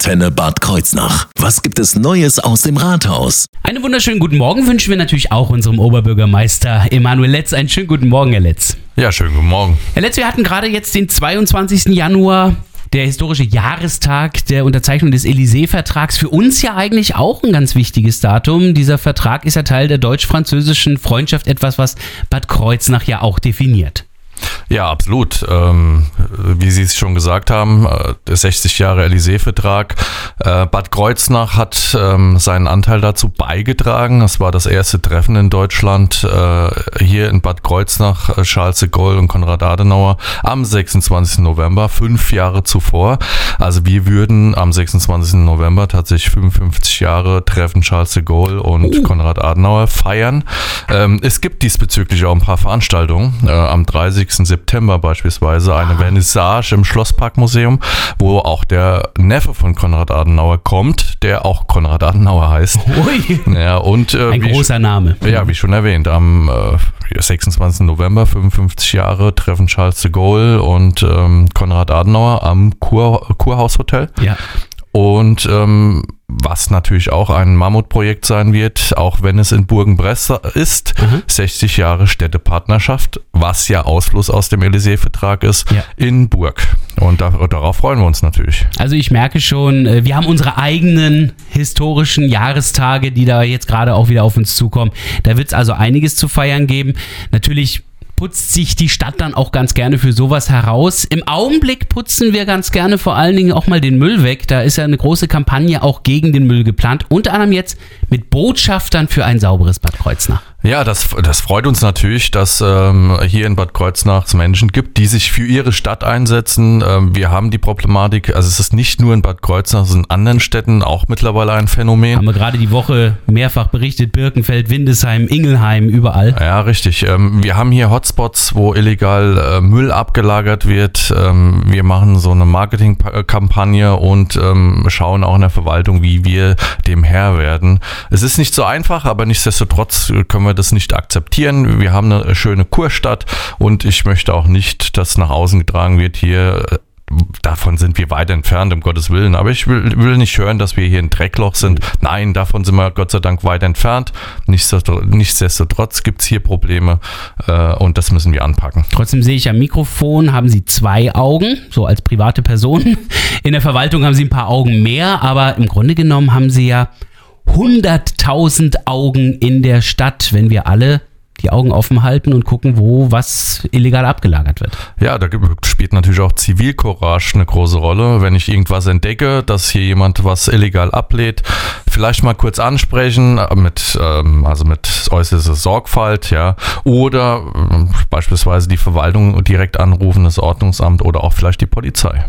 Antenne Bad Kreuznach. Was gibt es Neues aus dem Rathaus? Einen wunderschönen guten Morgen wünschen wir natürlich auch unserem Oberbürgermeister Emanuel Letz. Einen schönen guten Morgen, Herr Letz. Ja, schönen guten Morgen. Herr Letz, wir hatten gerade jetzt den 22. Januar. Der historische Jahrestag der Unterzeichnung des Élysée-Vertrags. Für uns ja eigentlich auch ein ganz wichtiges Datum. Dieser Vertrag ist ja Teil der deutsch-französischen Freundschaft, etwas, was Bad Kreuznach ja auch definiert. Ja, absolut. Ähm, wie Sie es schon gesagt haben, äh, der 60 Jahre Élysée-Vertrag. Äh, Bad Kreuznach hat ähm, seinen Anteil dazu beigetragen. Das war das erste Treffen in Deutschland äh, hier in Bad Kreuznach, äh, Charles de Gaulle und Konrad Adenauer am 26. November, fünf Jahre zuvor. Also wir würden am 26. November tatsächlich 55 Jahre Treffen Charles de Gaulle und uh. Konrad Adenauer feiern. Ähm, es gibt diesbezüglich auch ein paar Veranstaltungen. Äh, am 30. September beispielsweise eine Vernissage im Schlossparkmuseum, wo auch der Neffe von Konrad Adenauer kommt, der auch Konrad Adenauer heißt. Ui. Ja, und, äh, Ein großer Name. Ja, wie schon erwähnt, am äh, 26. November, 55 Jahre, treffen Charles de Gaulle und ähm, Konrad Adenauer am Kur Kurhaushotel. Ja. Und ähm, was natürlich auch ein Mammutprojekt sein wird, auch wenn es in Burgenbress ist. Mhm. 60 Jahre Städtepartnerschaft, was ja Ausfluss aus dem Élysée-Vertrag ist, ja. in Burg. Und da, darauf freuen wir uns natürlich. Also ich merke schon, äh, wir haben unsere eigenen historischen Jahrestage, die da jetzt gerade auch wieder auf uns zukommen. Da wird es also einiges zu feiern geben. Natürlich putzt sich die Stadt dann auch ganz gerne für sowas heraus. Im Augenblick putzen wir ganz gerne vor allen Dingen auch mal den Müll weg. Da ist ja eine große Kampagne auch gegen den Müll geplant. Unter anderem jetzt mit Botschaftern für ein sauberes Bad Kreuznach. Ja, das, das freut uns natürlich, dass ähm, hier in Bad Kreuznach es Menschen gibt, die sich für ihre Stadt einsetzen. Ähm, wir haben die Problematik, also es ist nicht nur in Bad Kreuznach, es ist in anderen Städten auch mittlerweile ein Phänomen. Haben wir gerade die Woche mehrfach berichtet, Birkenfeld, Windesheim, Ingelheim, überall. Ja, richtig. Ähm, wir haben hier Hotspots, wo illegal äh, Müll abgelagert wird. Ähm, wir machen so eine Marketingkampagne und ähm, schauen auch in der Verwaltung, wie wir dem Herr werden. Es ist nicht so einfach, aber nichtsdestotrotz können wir wir das nicht akzeptieren. Wir haben eine schöne Kurstadt und ich möchte auch nicht, dass nach außen getragen wird, hier äh, davon sind wir weit entfernt, um Gottes Willen. Aber ich will, will, nicht hören, dass wir hier ein Dreckloch sind. Nein, davon sind wir Gott sei Dank weit entfernt. Nichtsdestotrotz gibt es hier Probleme äh, und das müssen wir anpacken. Trotzdem sehe ich am Mikrofon, haben Sie zwei Augen, so als private Person. In der Verwaltung haben Sie ein paar Augen mehr, aber im Grunde genommen haben Sie ja 100.000 Augen in der Stadt, wenn wir alle die Augen offen halten und gucken, wo was illegal abgelagert wird. Ja, da spielt natürlich auch Zivilcourage eine große Rolle. Wenn ich irgendwas entdecke, dass hier jemand was illegal ablädt, vielleicht mal kurz ansprechen mit, ähm, also mit äußerster Sorgfalt, ja, oder ähm, beispielsweise die Verwaltung direkt anrufen, das Ordnungsamt oder auch vielleicht die Polizei.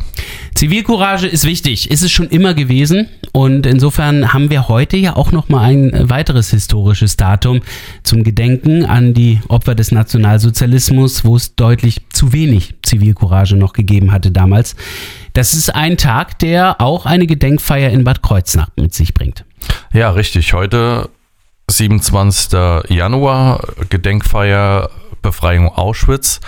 Zivilcourage ist wichtig, ist es schon immer gewesen und insofern haben wir heute ja auch noch mal ein weiteres historisches Datum zum Gedenken an die Opfer des Nationalsozialismus, wo es deutlich zu wenig Zivilcourage noch gegeben hatte damals. Das ist ein Tag, der auch eine Gedenkfeier in Bad Kreuznach mit sich bringt. Ja, richtig. Heute 27. Januar, Gedenkfeier Befreiung Auschwitz.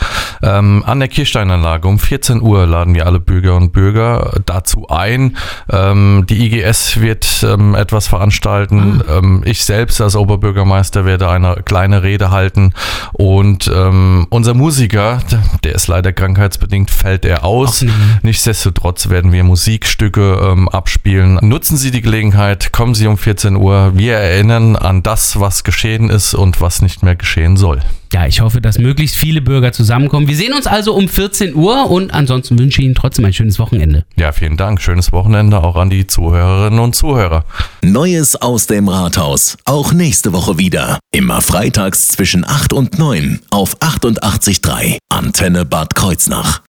Ähm, an der Kirchsteinanlage um 14 Uhr laden wir alle Bürger und Bürger dazu ein. Ähm, die IGS wird ähm, etwas veranstalten. Ah. Ähm, ich selbst als Oberbürgermeister werde eine kleine Rede halten und ähm, unser Musiker, der ist leider krankheitsbedingt, fällt er aus. Nichtsdestotrotz werden wir Musikstücke ähm, abspielen. Nutzen Sie die Gelegenheit, kommen Sie um 14 Uhr. Wir erinnern an das, was geschehen ist und was nicht mehr geschehen soll. Ja, ich hoffe, dass möglichst viele Bürger zusammenkommen. Wir sehen uns also um 14 Uhr und ansonsten wünsche ich Ihnen trotzdem ein schönes Wochenende. Ja, vielen Dank. Schönes Wochenende auch an die Zuhörerinnen und Zuhörer. Neues aus dem Rathaus. Auch nächste Woche wieder. Immer freitags zwischen 8 und 9 auf 88.3 Antenne Bad Kreuznach.